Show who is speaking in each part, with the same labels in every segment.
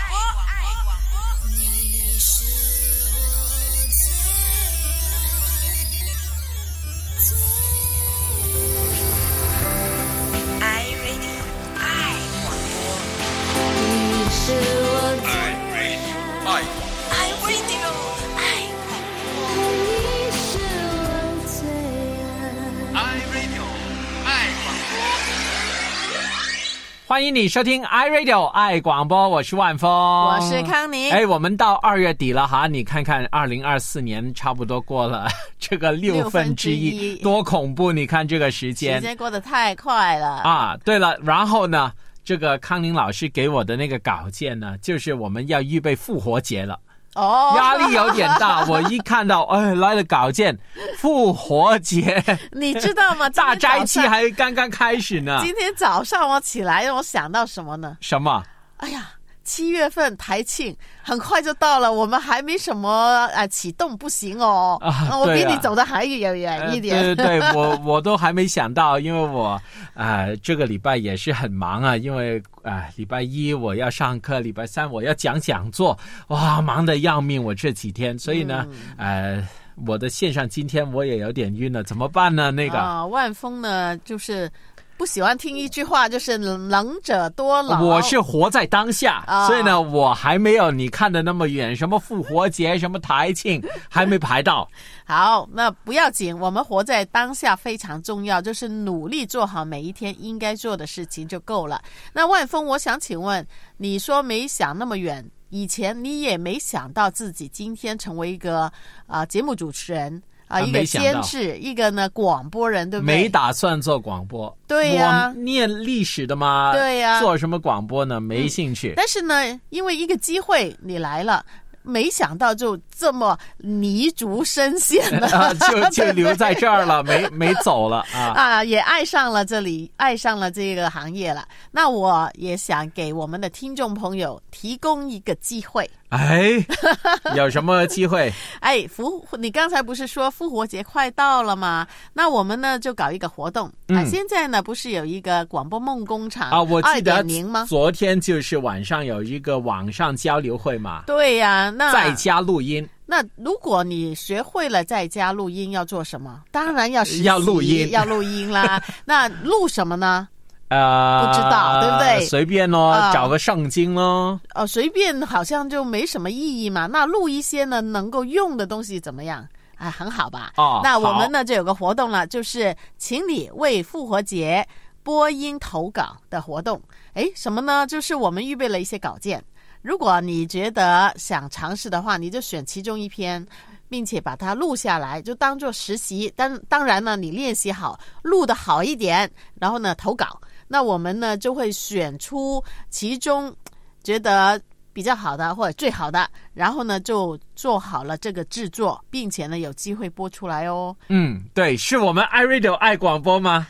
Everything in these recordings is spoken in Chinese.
Speaker 1: Oh.
Speaker 2: 欢迎你收听 iRadio 爱广播，我是万峰，
Speaker 3: 我是康宁。
Speaker 2: 哎，我们到二月底了哈，你看看，二零二四年差不多过了 这个六分之一，多恐怖！你看这个时间
Speaker 3: 时
Speaker 2: 间
Speaker 3: 间过得太快了。
Speaker 2: 啊。对了，然后呢，这个康宁老师给我的那个稿件呢，就是我们要预备复活节了，
Speaker 3: 哦，
Speaker 2: 压力有点大。我一看到，哎，来了稿件，复活节
Speaker 3: 你知道吗？
Speaker 2: 大斋期还刚刚开始呢。
Speaker 3: 今天早上我起来，我想到什么呢？
Speaker 2: 什么？
Speaker 3: 哎呀，七月份台庆很快就到了，我们还没什么啊启动，不行哦。
Speaker 2: 啊
Speaker 3: 我比你走的还远远一点。
Speaker 2: 呃、对对对，我我都还没想到，因为我啊、呃这个礼拜也是很忙啊，因为啊、呃礼拜一我要上课，礼拜三我要讲讲座，哇，忙得要命，我这几天，所以呢，
Speaker 3: 嗯
Speaker 2: 呃，我的线上今天我也有点晕了，怎么办呢？那个。
Speaker 3: 啊，万峰呢，就是不喜欢听一句话，就是能者多劳。
Speaker 2: 我是活在当下，
Speaker 3: 啊
Speaker 2: 所以呢，我还没有你看的那么远。什么复活节，什么台庆，还没排到。
Speaker 3: 好，那不要紧，我们活在当下非常重要，就是努力做好每一天应该做的事情就够了。那万峰，我想请问，你说没想那么远，以前你也没想到自己今天成为一个啊、节目主持人啊、
Speaker 2: 啊
Speaker 3: 一个监制，一个呢广播人，对不对？
Speaker 2: 没打算做广播。
Speaker 3: 对呀
Speaker 2: 我念历史的嘛。
Speaker 3: 对呀
Speaker 2: 做什么广播呢？没兴趣。
Speaker 3: 但是呢，因为一个机会你来了。没想到就这么泥足深陷了，
Speaker 2: 啊，就 就留在这儿了，没没走了啊。
Speaker 3: 啊，也爱上了这里，爱上了这个行业了。那我也想给我们的听众朋友提供一个机会。
Speaker 2: 哎，有什么机会？
Speaker 3: 哎，复你刚才不是说复活节快到了吗？那我们呢就搞一个活动啊。
Speaker 2: 嗯
Speaker 3: 现在呢不是有一个广播梦工厂
Speaker 2: 啊？我记得？昨天就是晚上有一个网上交流会嘛，
Speaker 3: 对呀、那
Speaker 2: 在家录音。
Speaker 3: 那如果你学会了在家录音，要做什么？当然要
Speaker 2: 要录音
Speaker 3: 要录音啦。那录什么呢？
Speaker 2: 呃，
Speaker 3: 不知道对不对
Speaker 2: 随便咯，
Speaker 3: 啊
Speaker 2: 找个圣经咯。
Speaker 3: 呃，随便好像就没什么意义嘛。那录一些呢能够用的东西怎么样？啊，很好吧？
Speaker 2: 哦
Speaker 3: 那我们呢就有个活动了，就是请你为复活节播音投稿的活动。诶，什么呢？就是我们预备了一些稿件，如果你觉得想尝试的话，你就选其中一篇。并且把它录下来，就当做实习。当当然呢，你练习好，录的好一点，然后呢投稿。那我们呢就会选出其中觉得比较好的或者最好的，然后呢就做好了这个制作，并且呢有机会播出来哦。
Speaker 2: 嗯，对，是我们 iRadio 爱广播吗？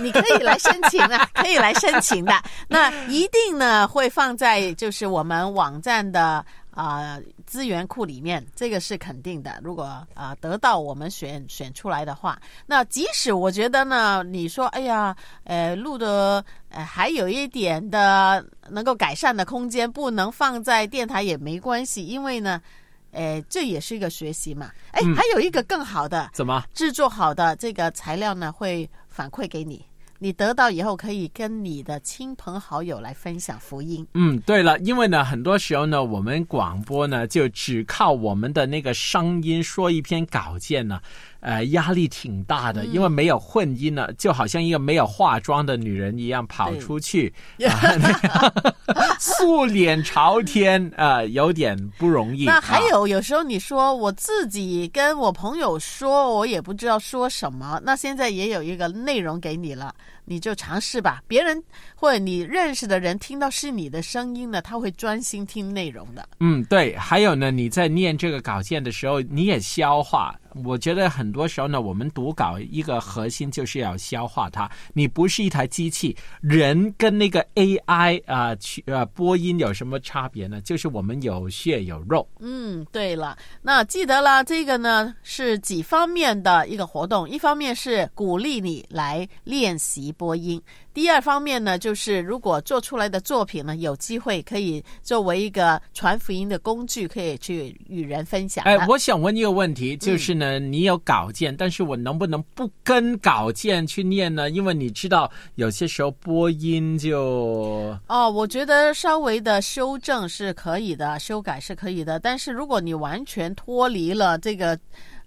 Speaker 3: 你可以来申请啊，可以来申请的。那一定呢会放在就是我们网站的啊、资源库里面，这个是肯定的。如果啊、得到我们选选出来的话，那即使我觉得呢，你说哎呀，呃，录的呃还有一点的能够改善的空间，不能放在电台也没关系，因为呢。呃，这也是一个学习嘛。哎，
Speaker 2: 嗯
Speaker 3: 还有一个更好的，
Speaker 2: 怎么？
Speaker 3: 制作好的这个材料呢，会反馈给你，你得到以后可以跟你的亲朋好友来分享福音。
Speaker 2: 嗯，对了，因为呢，很多时候呢，我们广播呢，就只靠我们的那个声音说一篇稿件呢，呃，压力挺大的，因为没有混音了，就好像一个没有化妆的女人一样跑出去，素脸朝天，呃，有点不容易。
Speaker 3: 那还
Speaker 2: 啊
Speaker 3: 有，有时候你说我自己跟我朋友说，我也不知道说什么。那现在也有一个内容给你了，你就尝试吧。别人或者你认识的人听到是你的声音呢，他会专心听内容的。
Speaker 2: 嗯，对，还有呢，你在念这个稿件的时候，你也消化。我觉得很多时候呢，我们读稿一个核心就是要消化它。你不是一台机器，人跟那个 AI 啊、去呃播音有什么差别呢？就是我们有血有肉。
Speaker 3: 嗯，对了，那记得了，这个呢是几方面的一个活动，一方面是鼓励你来练习播音，第第二方面呢，就是如果做出来的作品呢，有机会可以作为一个传福音的工具，可以去与人分享的。
Speaker 2: 哎，我想问一个问题，就是呢，你有稿件，但是我能不能不跟稿件去念呢？因为你知道，有些时候播音就
Speaker 3: 哦，我觉得稍微的修正是可以的，修改是可以的。但是如果你完全脱离了这个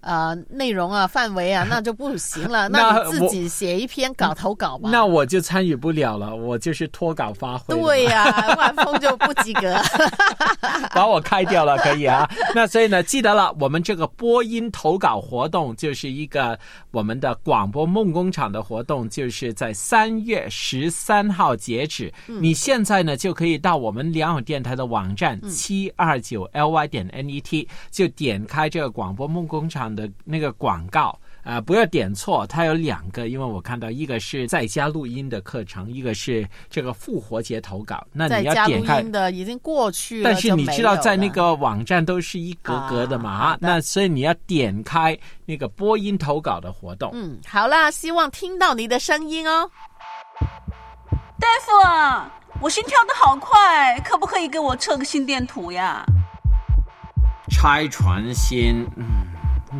Speaker 3: 呃内容啊、范围啊，那就不行了。
Speaker 2: 那
Speaker 3: 自己写一篇稿投稿吧。
Speaker 2: 那我就参与不了了，我就是脱稿发挥。
Speaker 3: 对呀、万峰就不及格。
Speaker 2: 把我开掉了，可以啊。那所以呢，记得了，我们这个播音投稿活动就是一个我们的广播梦工厂的活动，就是在三月十三号截止。你现在呢就可以到我们良友电台的网站七二九 ly 点 net，就点开这个广播梦工厂的那个广告。啊、不要点错，它有两个，因为我看到一个是在家录音的课程，一个是这个复活节投稿。那你要点开
Speaker 3: 的已经过去了，
Speaker 2: 但是你知道，在那个网站都是一格格的嘛，
Speaker 3: 啊
Speaker 2: 那所以你要点开那个播音投稿的活动。
Speaker 3: 嗯，好啦，希望听到你的声音哦。
Speaker 4: 大夫啊，我心跳的好快，可不可以给我测个心电图呀？
Speaker 2: 拆船心，嗯，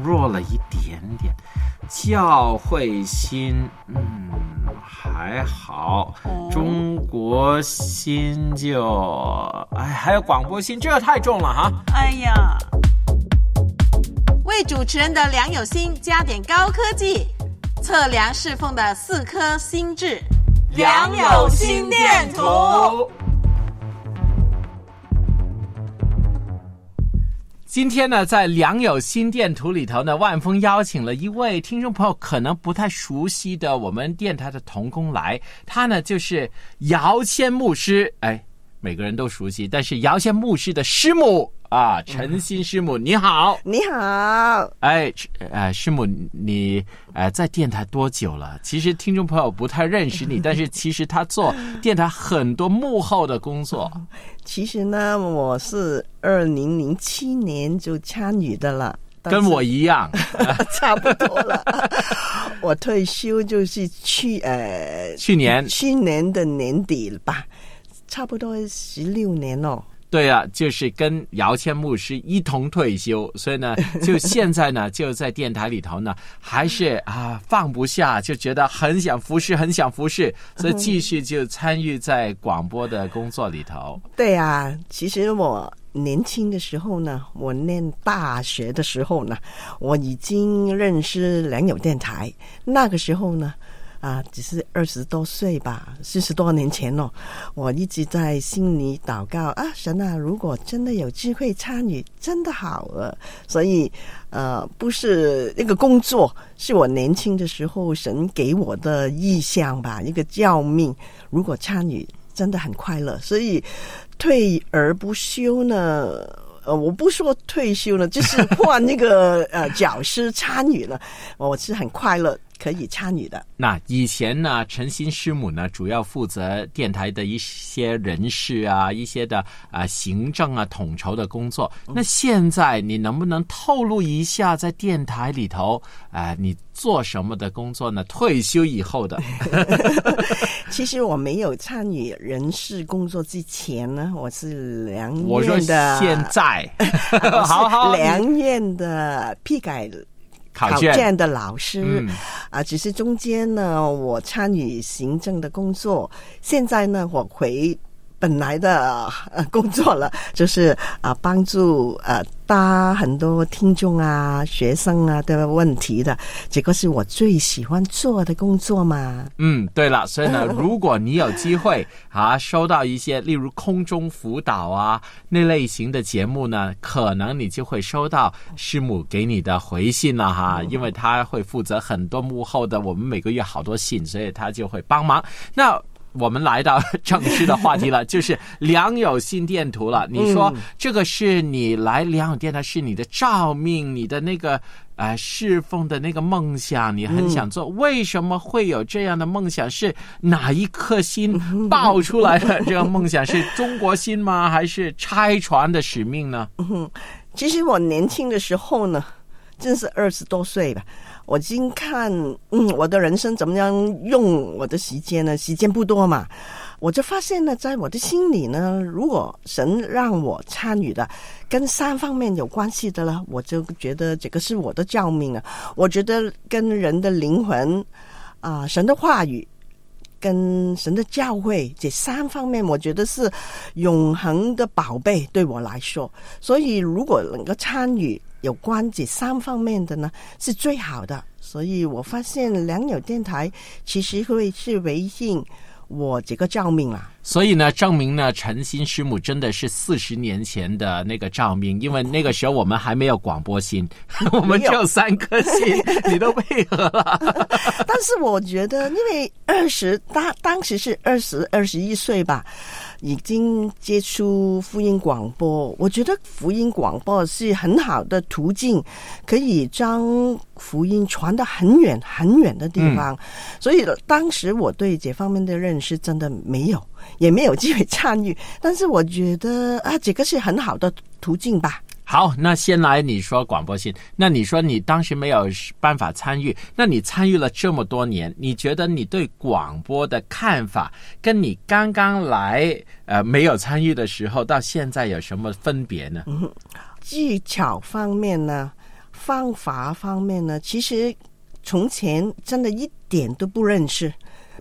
Speaker 2: 弱了一点点；教会心，嗯，还好；中国心就，哎，还有广播心，这个太重了哈。
Speaker 4: 哎呀，
Speaker 3: 为主持人的梁友心加点高科技，测量侍奉的四颗心智。
Speaker 4: 梁友心电图。
Speaker 2: 今天呢，在良友心电图里头呢，万峰邀请了一位听众朋友可能不太熟悉的我们电台的童工来，他呢就是姚谦牧师，哎，每个人都熟悉，但是姚谦牧师的师母啊，陈欣师母，你好，
Speaker 5: 你好，
Speaker 2: 哎，呃，师母，你呃在电台多久了？其实听众朋友不太认识你，但是其实他做电台很多幕后的工作。
Speaker 5: 其实呢，我是二零零七年就参与的了，
Speaker 2: 跟我一样，
Speaker 5: 差不多了。我退休就是去呃
Speaker 2: 去年
Speaker 5: 去年的年底了吧，差不多十六年哦。
Speaker 2: 对啊，就是跟姚谦牧师一同退休，所以呢，就现在呢，就在电台里头呢，还是啊放不下，就觉得很想服侍，很想服侍，所以继续就参与在广播的工作里头。
Speaker 5: 对啊，其实我年轻的时候呢，我念大学的时候呢，我已经认识良友电台。那个时候呢，啊，只是二十多岁吧，四十多年前哦，我一直在心里祷告啊，神啊，如果真的有机会参与，真的好了。所以，呃，不是那个工作，是我年轻的时候神给我的意向吧，一个教命。如果参与，真的很快乐。所以，退而不休呢。呃，我不说退休了，就是换那个呃教师参与了，我是很快乐可以参与的。
Speaker 2: 那以前呢，陈新师母呢，主要负责电台的一些人事啊，一些的啊、行政啊统筹的工作。那现在你能不能透露一下，在电台里头啊、你做什么的工作呢？退休以后的，
Speaker 5: 其实我没有参与人事工作之前呢，我是梁
Speaker 2: 我说现在，
Speaker 5: 我
Speaker 2: 好好
Speaker 5: 是良院的批改
Speaker 2: 考卷
Speaker 5: 的老师。
Speaker 2: 嗯
Speaker 5: 啊，只是中间呢，我参与行政的工作。现在呢，我回本来的呃工作了，就是啊，帮助呃答很多听众啊、学生啊的问题的。这个是我最喜欢做的工作嘛。
Speaker 2: 嗯，对了，所以呢，如果你有机会啊，收到一些例如空中辅导啊那类型的节目呢，可能你就会收到师母给你的回信了哈，因为他会负责很多幕后的，我们每个月好多信，所以他就会帮忙。那。我们来到正式的话题了，就是良友心电图了。你说这个是你来良友电台是你的照命，你的那个呃侍奉的那个梦想，你很想做。为什么会有这样的梦想？是哪一颗心 爆出来的？这个梦想是中国心吗？还是拆船的使命呢？
Speaker 5: 其实我年轻的时候呢，真是二十多岁吧，我已经看，嗯，我的人生怎么样用我的时间呢？时间不多嘛，我就发现呢，在我的心里呢，如果神让我参与的跟三方面有关系的了，我就觉得这个是我的教命啊。我觉得跟人的灵魂啊、神的话语。跟神的教会这三方面，我觉得是永恒的宝贝，对我来说。所以，如果能够参与有关这三方面的呢，是最好的。所以我发现良友电台其实会是回应我这个照命啊。
Speaker 2: 所以呢，证明呢，陈新师母真的是四十年前的那个照明，因为那个时候我们还没有广播心，我们只有三颗心，你都配合了。
Speaker 5: 但是我觉得，因为二十当当时是二十二十一岁吧，已经接触福音广播，我觉得福音广播是很好的途径，可以将福音传到很远很远的地方。所以当时我对这方面的认识真的没有。也没有机会参与，但是我觉得啊，这个是很好的途径吧。
Speaker 2: 好，那先来你说广播信，那你说你当时没有办法参与，那你参与了这么多年，你觉得你对广播的看法，跟你刚刚来呃没有参与的时候到现在有什么分别呢？
Speaker 5: 嗯，技巧方面呢，方法方面呢，其实从前真的一点都不认识。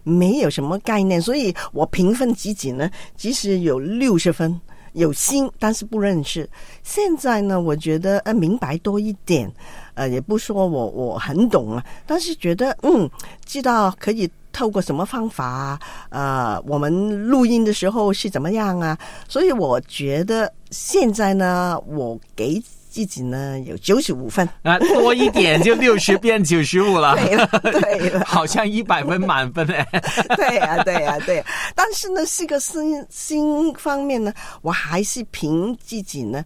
Speaker 5: 没有什么概念，所以我评分几几呢，即使有六十分，有心，但是不认识。现在呢，我觉得呃明白多一点，呃也不说我我很懂啊，但是觉得嗯知道可以透过什么方法啊，呃我们录音的时候是怎么样啊，所以我觉得现在呢，我给。自己呢有九十五分
Speaker 2: 啊，多一点就六十变九十五了，
Speaker 5: 对了，对了，
Speaker 2: 好像一百分满分哎，
Speaker 5: 对呀，对呀，对。但是呢，是个心心方面呢，我还是凭自己呢，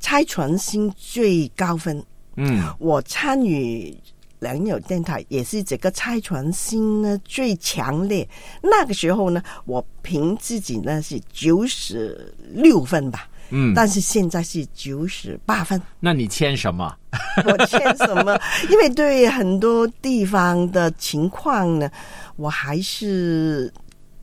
Speaker 5: 猜传新最高分。
Speaker 2: 嗯，
Speaker 5: 我参与良友电台也是这个猜传新呢最强烈。那个时候呢，我凭自己呢是九十六分吧。
Speaker 2: 嗯，
Speaker 5: 但是现在是九十八分。
Speaker 2: 那你签什么？
Speaker 5: 我签什么？因为对很多地方的情况呢，我还是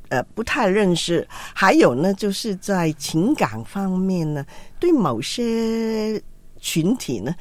Speaker 5: 呃不太认识。还有呢，就是在情感方面呢，对某些群体呢，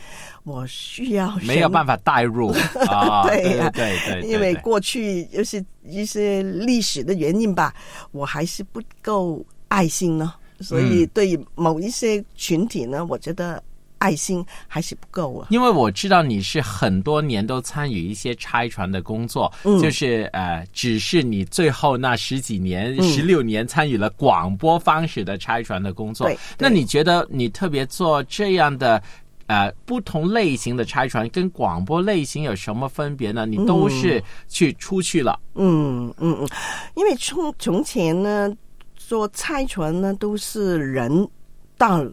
Speaker 5: 我需要
Speaker 2: 没有办法代入 啊。
Speaker 5: 对呀，
Speaker 2: 对对，
Speaker 5: 因为过去就是一些历史的原因吧，我还是不够爱心呢。所以，对于某一些群体呢，我觉得爱心还是不够啊。
Speaker 2: 因为我知道你是很多年都参与一些拆船的工作，就是呃，只是你最后那十几年、十六年参与了广播方式的拆船的工作。对那你觉得你特别做这样的呃不同类型的拆船，跟广播类型有什么分别呢？你都是去出去了。
Speaker 5: 嗯嗯嗯，因为从从前呢。说拆船呢，都是人到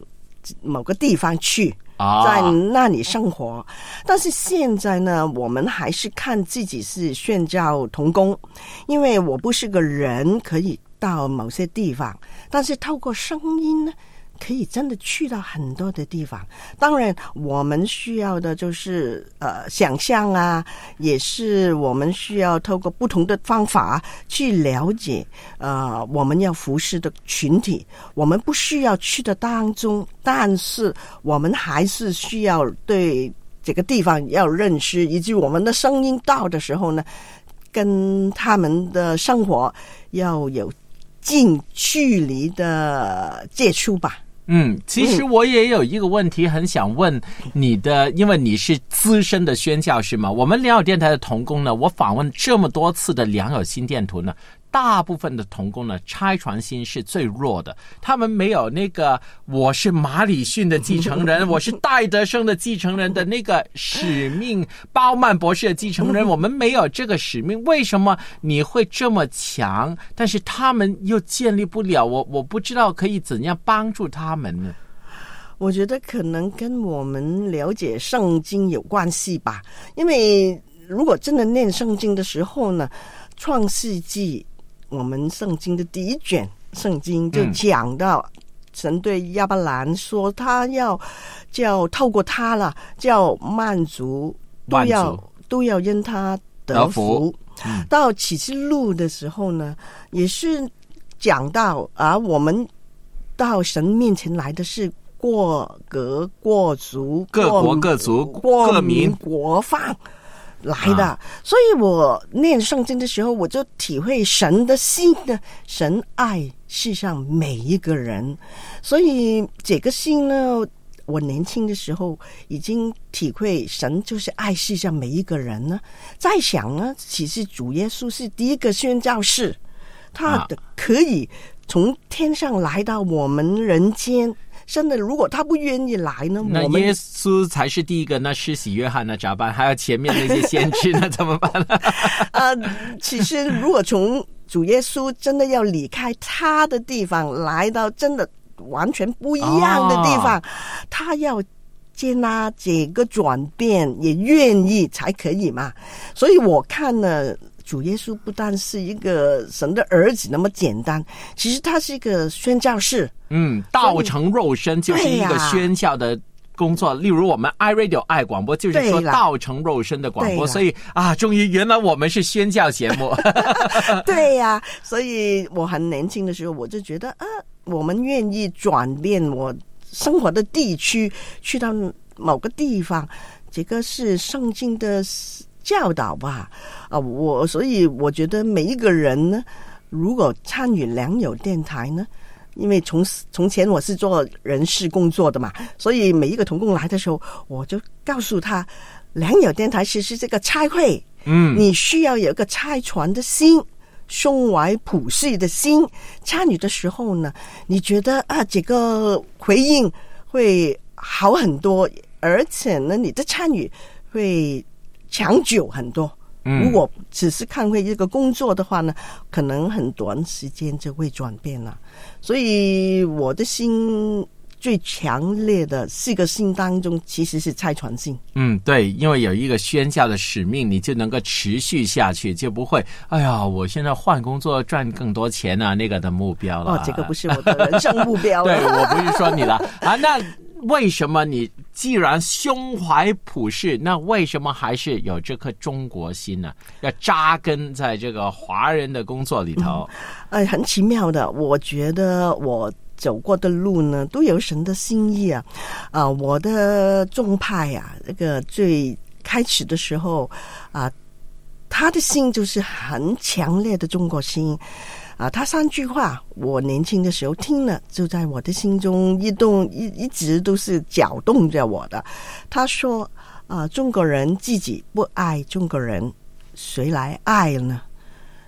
Speaker 5: 某个地方去，在那里生活。但是现在呢，我们还是看自己是宣教童工，因为我不是个人，可以到某些地方，但是透过声音呢。可以真的去到很多的地方。当然，我们需要的就是呃想象啊，也是我们需要透过不同的方法去了解呃我们要服侍的群体。我们不需要去的当中，但是我们还是需要对这个地方要认识，以及我们的声音到的时候呢，跟他们的生活要有近距离的接触吧。
Speaker 2: 嗯，其实我也有一个问题很想问你的，因为你是资深的宣教师嘛。我们良友电台的童工呢，我访问这么多次的良友心电图呢。大部分的童工呢，拆船心是最弱的。他们没有那个我是马里逊 的继承人，我是戴德生的继承人的那个使命。包曼博士的继承人，我们没有这个使命。为什么你会这么强？但是他们又建立不了。我我不知道可以怎样帮助他们呢？
Speaker 5: 我觉得可能跟我们了解圣经有关系吧。因为如果真的念圣经的时候呢，《创世纪》。我们圣经的第一卷圣经就讲到，神对亚伯兰说，他要叫透过他了，叫曼族都要都要因他
Speaker 2: 得
Speaker 5: 得
Speaker 2: 福。
Speaker 5: 福。到启示录的时候呢，也是讲到啊，我们到神面前来的是过格、过族、
Speaker 2: 各国各族
Speaker 5: 过
Speaker 2: 各民。
Speaker 5: 国放来的。
Speaker 2: 啊
Speaker 5: 所以我念圣经的时候，我就体会神的心的，神爱世上每一个人，所以这个心呢。我年轻的时候已经体会神就是爱世上每一个人呢。在想呢，其实主耶稣是第一个宣教士，他
Speaker 2: 啊
Speaker 5: 的可以从天上来到我们人间。真的，如果他不愿意来呢，
Speaker 2: 那耶稣才是第一个，那施洗约翰那？咋办？还有前面那些先知 那？怎么办呢？
Speaker 5: 呃，其实如果从主耶稣真的要离开他的地方，来到真的完全不一样的地方，他要接纳这个转变，也愿意才可以嘛。所以我看呢。主耶稣不但是一个神的儿子那么简单，其实他是一个宣教士。
Speaker 2: 嗯，道成肉身就是一个宣教的。工作，例如我们 iRadio 爱广播，就是说道成肉身的广播，所以啊，终于原来我们是宣教节目。
Speaker 5: 对呀、所以我很年轻的时候，我就觉得啊，我们愿意转变我生活的地区，去到某个地方，这个是圣经的教导吧？啊，我所以我觉得每一个人呢，如果参与良友电台呢。因为从从前我是做人事工作的嘛，所以每一个童工来的时候，我就告诉他，良友电台其实这个差会，
Speaker 2: 嗯，
Speaker 5: 你需要有一个拆船的心，胸怀普世的心。参与的时候呢，你觉得啊，这个回应会好很多，而且呢，你的参与会长久很多。
Speaker 2: 嗯
Speaker 5: 如果只是看会一个工作的话呢，可能很短时间就会转变了。所以我的心最强烈的四个心当中，其实是拆船心。
Speaker 2: 嗯，对，因为有一个宣教的使命，你就能够持续下去，就不会哎呀，我现在换工作赚更多钱啊，那个的目标了。
Speaker 5: 哦，这个不是我的人生目标
Speaker 2: 对，
Speaker 5: 了。
Speaker 2: 我不是说你了啊。那为什么你既然胸怀普世，那为什么还是有这颗中国心呢？要扎根在这个华人的工作里头。
Speaker 5: 哎，很奇妙的，我觉得我走过的路呢，都有神的心意啊。啊，我的众派啊，那个最开始的时候啊，他的心就是很强烈的中国心。啊，他三句话，我年轻的时候听了，就在我的心中一动，一一直都是搅动着我的。他说：“啊，中国人自己不爱中国人，谁来爱呢？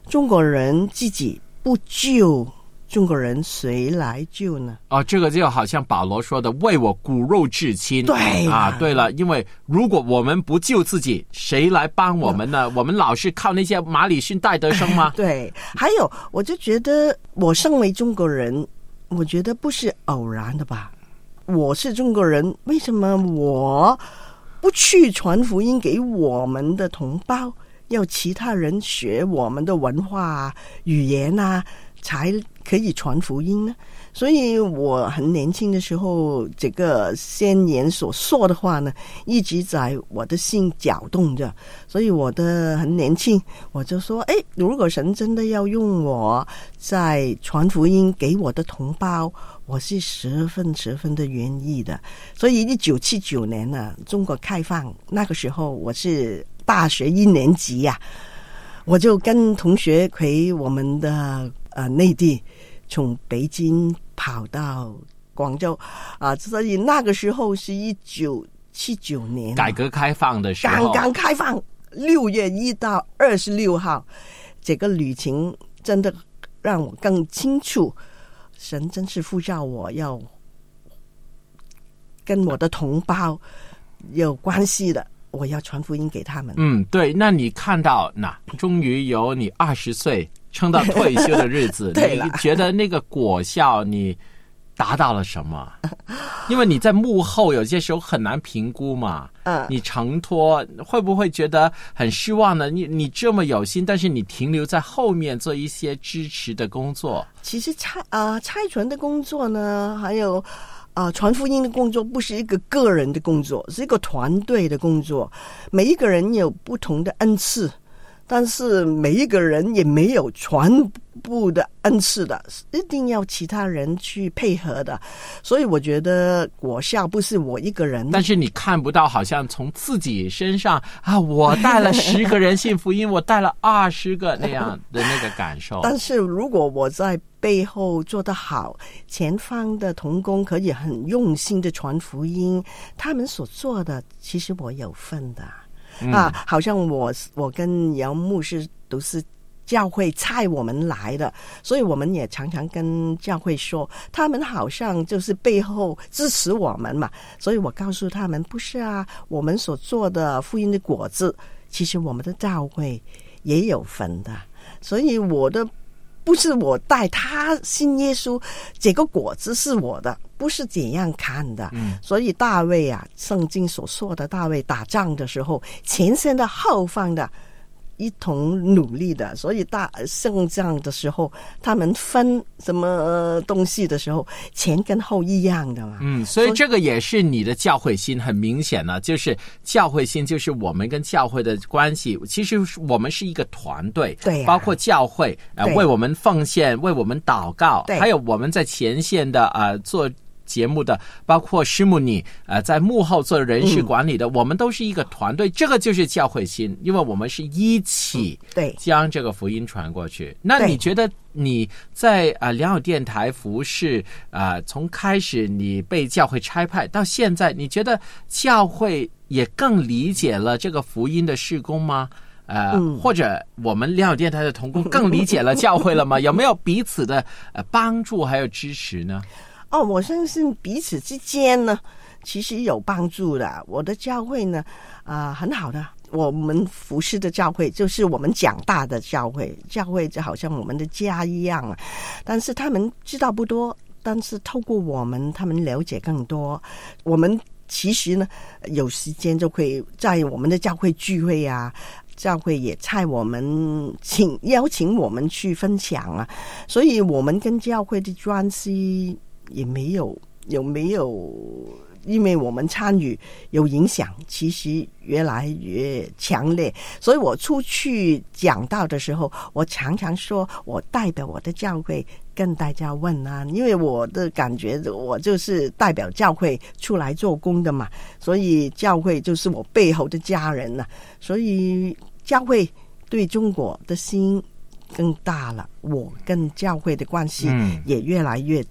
Speaker 5: 中国人自己不救中国人，谁来救呢？
Speaker 2: 哦，这个就好像保罗说的“为我骨肉至亲”。
Speaker 5: 对啦
Speaker 2: 啊，对了，因为如果我们不救自己，谁来帮我们呢？我们老是靠那些马里逊、戴德生吗？
Speaker 5: 对，还有，我就觉得我身为中国人，我觉得不是偶然的吧。我是中国人，为什么我不去传福音给我们的同胞？要其他人学我们的文化啊、语言啊，才可以传福音呢？所以我很年轻的时候，这个先言所说的话呢，一直在我的心搅动着。所以我的很年轻，我就说：哎，如果神真的要用我在传福音给我的同胞，我是十分十分的愿意的。所以一九七九年呢，中国开放那个时候，我是大学一年级呀、我就跟同学回我们的呃内地，从北京跑到广州啊，所以那个时候是一九七九年啊，
Speaker 2: 改革开放的时
Speaker 5: 刚
Speaker 2: 候，
Speaker 5: 刚刚开放，六月一到二十六号，这个旅程真的让我更清楚，神真是呼召我要跟我的同胞有关系的，我要传福音给他们。
Speaker 2: 嗯，对。那你看到那终于有你二十岁撑到退休的日子，你觉得那个果效你达到了什么？因为你在幕后有些时候很难评估嘛。
Speaker 5: 嗯
Speaker 2: 你承托会不会觉得很失望呢？你你这么有心，但是你停留在后面做一些支持的工作。
Speaker 5: 其实拆啊、拆船的工作呢，还有啊，传福音的工作不是一个个人的工作，是一个团队的工作。每一个人有不同的恩赐，但是每一个人也没有全部的恩赐的，一定要其他人去配合的。所以我觉得果效不是我一个人，
Speaker 2: 但是你看不到，好像从自己身上啊，我带了十个人信福音，我带了二十个那样的那个感受。
Speaker 5: 但是如果我在背后做得好，前方的童工可以很用心的传福音，他们所做的其实我有份的、啊，好像我我跟杨牧师都是。教会差我们来的，所以我们也常常跟教会说，他们好像就是背后支持我们嘛。所以我告诉他们，不是啊，我们所做的福音的果子，其实我们的教会也有份的。所以我的不是我带他信耶稣，这个果子是我的，不是怎样看的。
Speaker 2: 嗯，
Speaker 5: 所以大卫啊，圣经所说的大卫打仗的时候，前线的后方的。一同努力的，所以大胜仗的时候，他们分什么东西的时候，前跟后一样的嘛。
Speaker 2: 嗯，所以这个也是你的教会心，很明显呢，就是教会心，就是我们跟教会的关系。其实我们是一个团队，
Speaker 5: 对呀
Speaker 2: 包括教会啊、呃为我们奉献，为我们祷告，
Speaker 5: 对
Speaker 2: 还有我们在前线的啊、呃做。节目的包括师母你，呃，在幕后做人事管理的，我们都是一个团队，这个就是教会心，因为我们是一起
Speaker 5: 对
Speaker 2: 将这个福音传过去。那你觉得你在啊、呃良友电台服饰啊、呃从开始你被教会差派到现在，你觉得教会也更理解了这个福音的事工吗？呃，
Speaker 5: 嗯
Speaker 2: 或者我们良友电台的同工更理解了教会了吗？有没有彼此的呃帮助还有支持呢？
Speaker 5: 哦，我相信彼此之间呢，其实有帮助的。我的教会呢，啊、很好的。我们服侍的教会就是我们长大的教会，教会就好像我们的家一样啊。但是他们知道不多，但是透过我们，他们了解更多。我们其实呢，有时间就会在我们的教会聚会啊，教会也派我们请邀请我们去分享啊，所以我们跟教会的关系也没有有没有，因为我们参与有影响，其实越来越强烈。所以我出去讲道的时候，我常常说我代表我的教会跟大家问啊，因为我的感觉我就是代表教会出来做工的嘛，所以教会就是我背后的家人呐、所以教会对中国的心更大了，我跟教会的关系
Speaker 2: 嗯
Speaker 5: 也越来越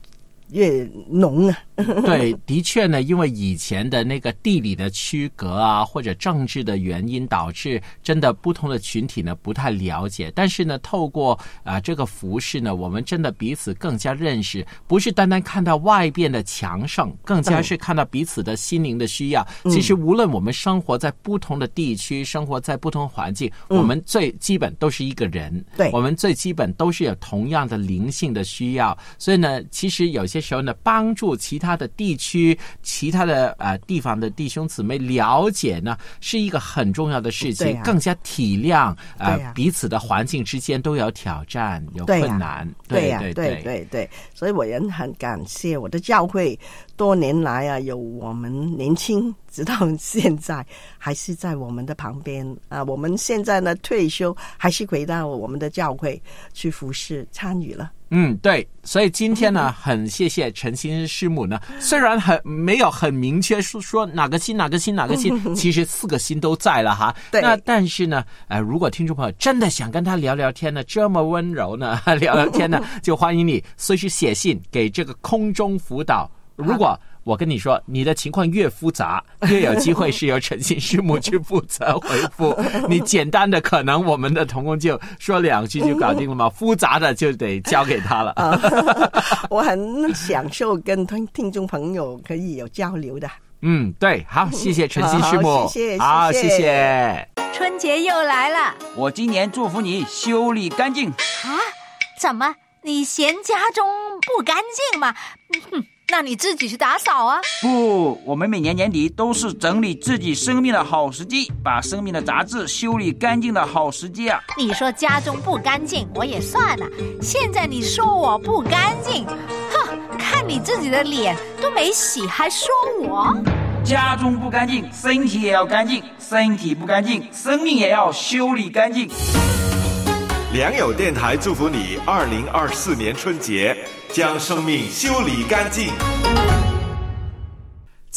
Speaker 5: 越浓啊。
Speaker 2: 对，的确呢，因为以前的那个地理的区隔啊，或者政治的原因，导致真的不同的群体呢不太了解。但是呢，透过啊、这个服饰呢，我们真的彼此更加认识，不是单单看到外边的强盛，更加是看到彼此的心灵的需要。其实无论我们生活在不同的地区，生活在不同环境，我们最基本都是一个人。
Speaker 5: 对
Speaker 2: 我们最基本都是有同样的灵性的需要，所以呢，其实有些时候呢，帮助其他的地区、其他的呃地方的弟兄姊妹了解呢，是一个很重要的事情，更加体谅呃、彼此的环境之间都有挑战、有困难，
Speaker 5: 呀、
Speaker 2: 对。
Speaker 5: 对对对，所以我也很感谢我的教会，多年来啊，有我们年轻，直到现在还是在我们的旁边啊。我们现在呢退休，还是回到我们的教会去服侍参与了。
Speaker 2: 嗯，对，所以今天呢，很谢谢陈新师母呢，虽然很没有很明确说说哪个心哪个心哪个心，其实四个心都在了哈。
Speaker 5: 对
Speaker 2: 那但是呢，呃，如果听众朋友真的想跟他聊聊天呢，这么温柔呢，聊聊天呢，就欢迎你随时写信给这个空中辅导。如果我跟你说，你的情况越复杂，越有机会是由诚信师母去负责回复。你简单的，可能我们的童工就说两句就搞定了嘛，复杂的就得交给他了。
Speaker 5: 我很享受跟听听众朋友可以有交流的。
Speaker 2: 嗯，对，好，谢谢诚信师母，
Speaker 5: 好谢谢
Speaker 2: 好，
Speaker 5: 谢
Speaker 2: 谢。
Speaker 6: 春节又来了
Speaker 1: 我今年祝福你修理干净。
Speaker 6: 啊！怎么，你嫌家中不干净吗？哼，那你自己去打扫啊！
Speaker 1: 不，我们每年年底都是整理自己生命的好时机，把生命的杂质修理干净的好时机啊！
Speaker 6: 你说家中不干净，我也算了。现在你说我不干净，哼，看你自己的脸都没洗，还说我？
Speaker 1: 家中不干净，身体也要干净；身体不干净，生命也要修理干净。
Speaker 7: 良友电台祝福你，二零二四年春节将生命修理干净。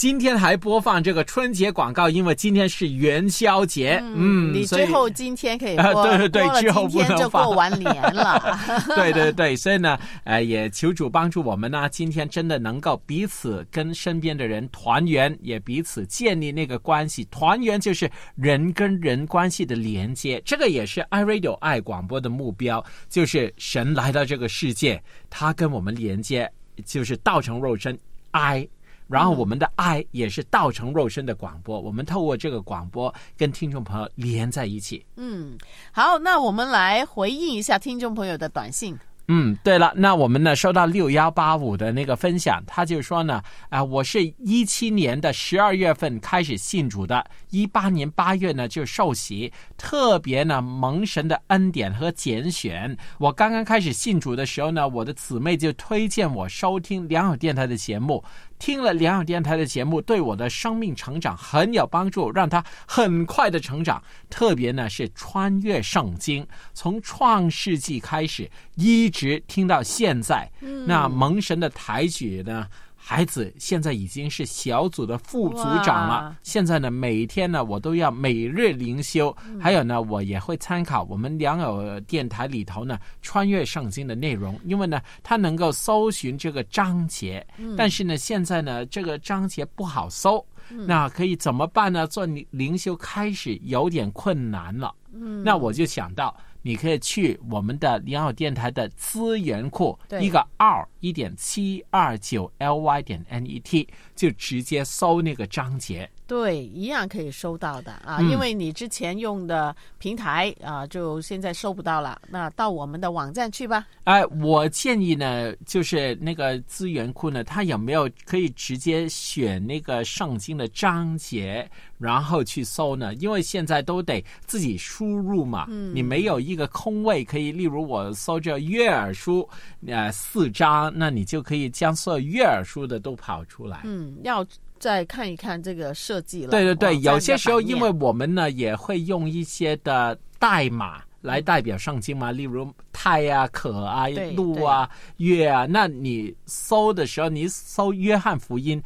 Speaker 2: 今天还播放这个春节广告，因为今天是元宵节。嗯，
Speaker 3: 你最后今天可以
Speaker 2: 啊
Speaker 3: 播，
Speaker 2: 对对对之后不能放
Speaker 3: 过完年了。
Speaker 2: 对对对，所以呢，呃，也求主帮助我们呢，今天真的能够彼此跟身边的人团圆，也彼此建立那个关系。团圆就是人跟人关系的连接，这个也是 iRadio 爱广播的目标，就是神来到这个世界，他跟我们连接，就是道成肉身爱。然后我们的爱也是道成肉身的广播，我们透过这个广播跟听众朋友连在一起。
Speaker 3: 嗯，好，那我们来回应一下听众朋友的短信。
Speaker 2: 嗯，对了，那我们呢收到六幺八五的那个分享，他就说呢，啊、我是一七年的十二月份开始信主的，一八年八月呢就受洗，特别呢蒙神的恩典和拣选。我刚刚开始信主的时候呢，我的姊妹就推荐我收听良友电台的节目。听了良友电台的节目，对我的生命成长很有帮助，让他很快的成长。特别呢是穿越圣经，从创世纪开始，一直听到现在。那蒙神的抬举呢？孩子现在已经是小组的副组长了。现在呢，每天呢，我都要每日灵修，还有呢，我也会参考我们良友电台里头呢穿越圣经的内容，因为呢，它能够搜寻这个章节，但是呢，现在呢，这个章节不好搜，那可以怎么办呢？做灵修开始有点困难了。嗯，那我就想到，你可以去我们的良友电台的资源库，一个二一点七二九 LY 点 NET，就直接搜那个章节。
Speaker 3: 对，一样可以收到的啊，
Speaker 2: 嗯
Speaker 3: 因为你之前用的平台啊，就现在收不到了。那到我们的网站去吧。
Speaker 2: 哎，我建议呢，就是那个资源库呢，它有没有可以直接选那个圣经的章节，然后去搜呢？因为现在都得自己输入嘛，你没有一个空位可以，例如我搜着悦耳书，呃，四张，那你就可以将所有悦耳书的都跑出来。
Speaker 3: 嗯，要再看一看这个设计了。
Speaker 2: 对对对，有些时候因为我们呢也会用一些的代码来代表圣经嘛，例如太啊、可啊、路啊、月啊，那你搜的时候，你搜约翰福音。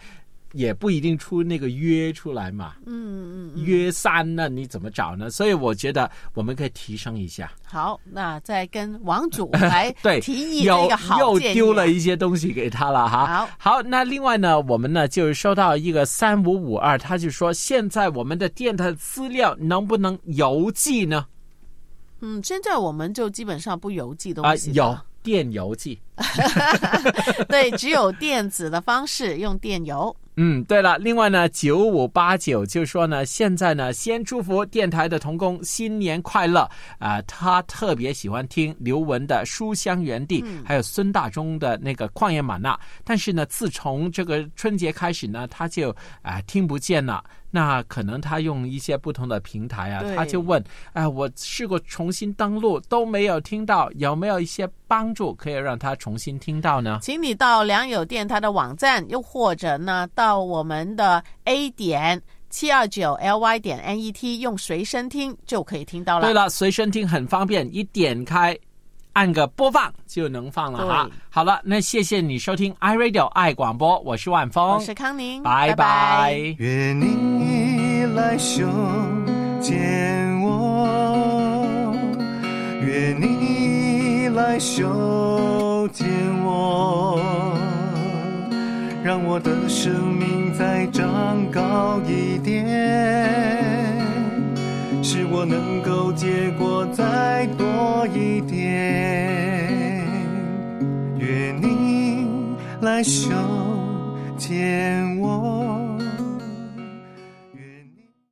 Speaker 2: 也不一定出那个约出来嘛，
Speaker 3: 嗯嗯嗯，
Speaker 2: 约三那你怎么找呢？所以我觉得我们可以提升一下。
Speaker 3: 好，那再跟王主来
Speaker 2: 对，
Speaker 3: 提议
Speaker 2: 又
Speaker 3: 这个好
Speaker 2: 又丢了一些东西给他了哈。
Speaker 3: 好
Speaker 2: 好，那另外呢，我们呢就是收到一个三五五二，他就说现在我们的电台资料能不能邮寄呢？
Speaker 3: 嗯，现在我们就基本上不邮寄东
Speaker 2: 啊、
Speaker 3: 西了
Speaker 2: 有电邮寄。
Speaker 3: 对，只有电子的方式，用电邮。
Speaker 2: 嗯，对了，另外呢，九五八九就说呢，现在呢，先祝福电台的童工新年快乐。啊、他特别喜欢听刘雯的《书香园地》还有孙大中的那个《旷野玛纳》，但是呢，自从这个春节开始呢，他就啊、听不见了。那可能他用一些不同的平台啊，他就问，哎、我试过重新登录都没有听到，有没有一些帮助可以让他重新听到呢？
Speaker 3: 请你到良友电台的网站，又或者呢，到我们的 A 点七二九 LY 点 NET 用随身听就可以听到了。
Speaker 2: 对了，随身听很方便，一点开，按个播放就能放了哈。好了，那谢谢你收听 iRadio 爱广播，我是万峰，
Speaker 3: 我是康宁，
Speaker 2: 拜
Speaker 3: 拜。
Speaker 2: 拜
Speaker 8: 愿你来修剪我，愿你来修剪我，让我的生命再长高一点，使我能够结果再多一点。愿你来手牵我。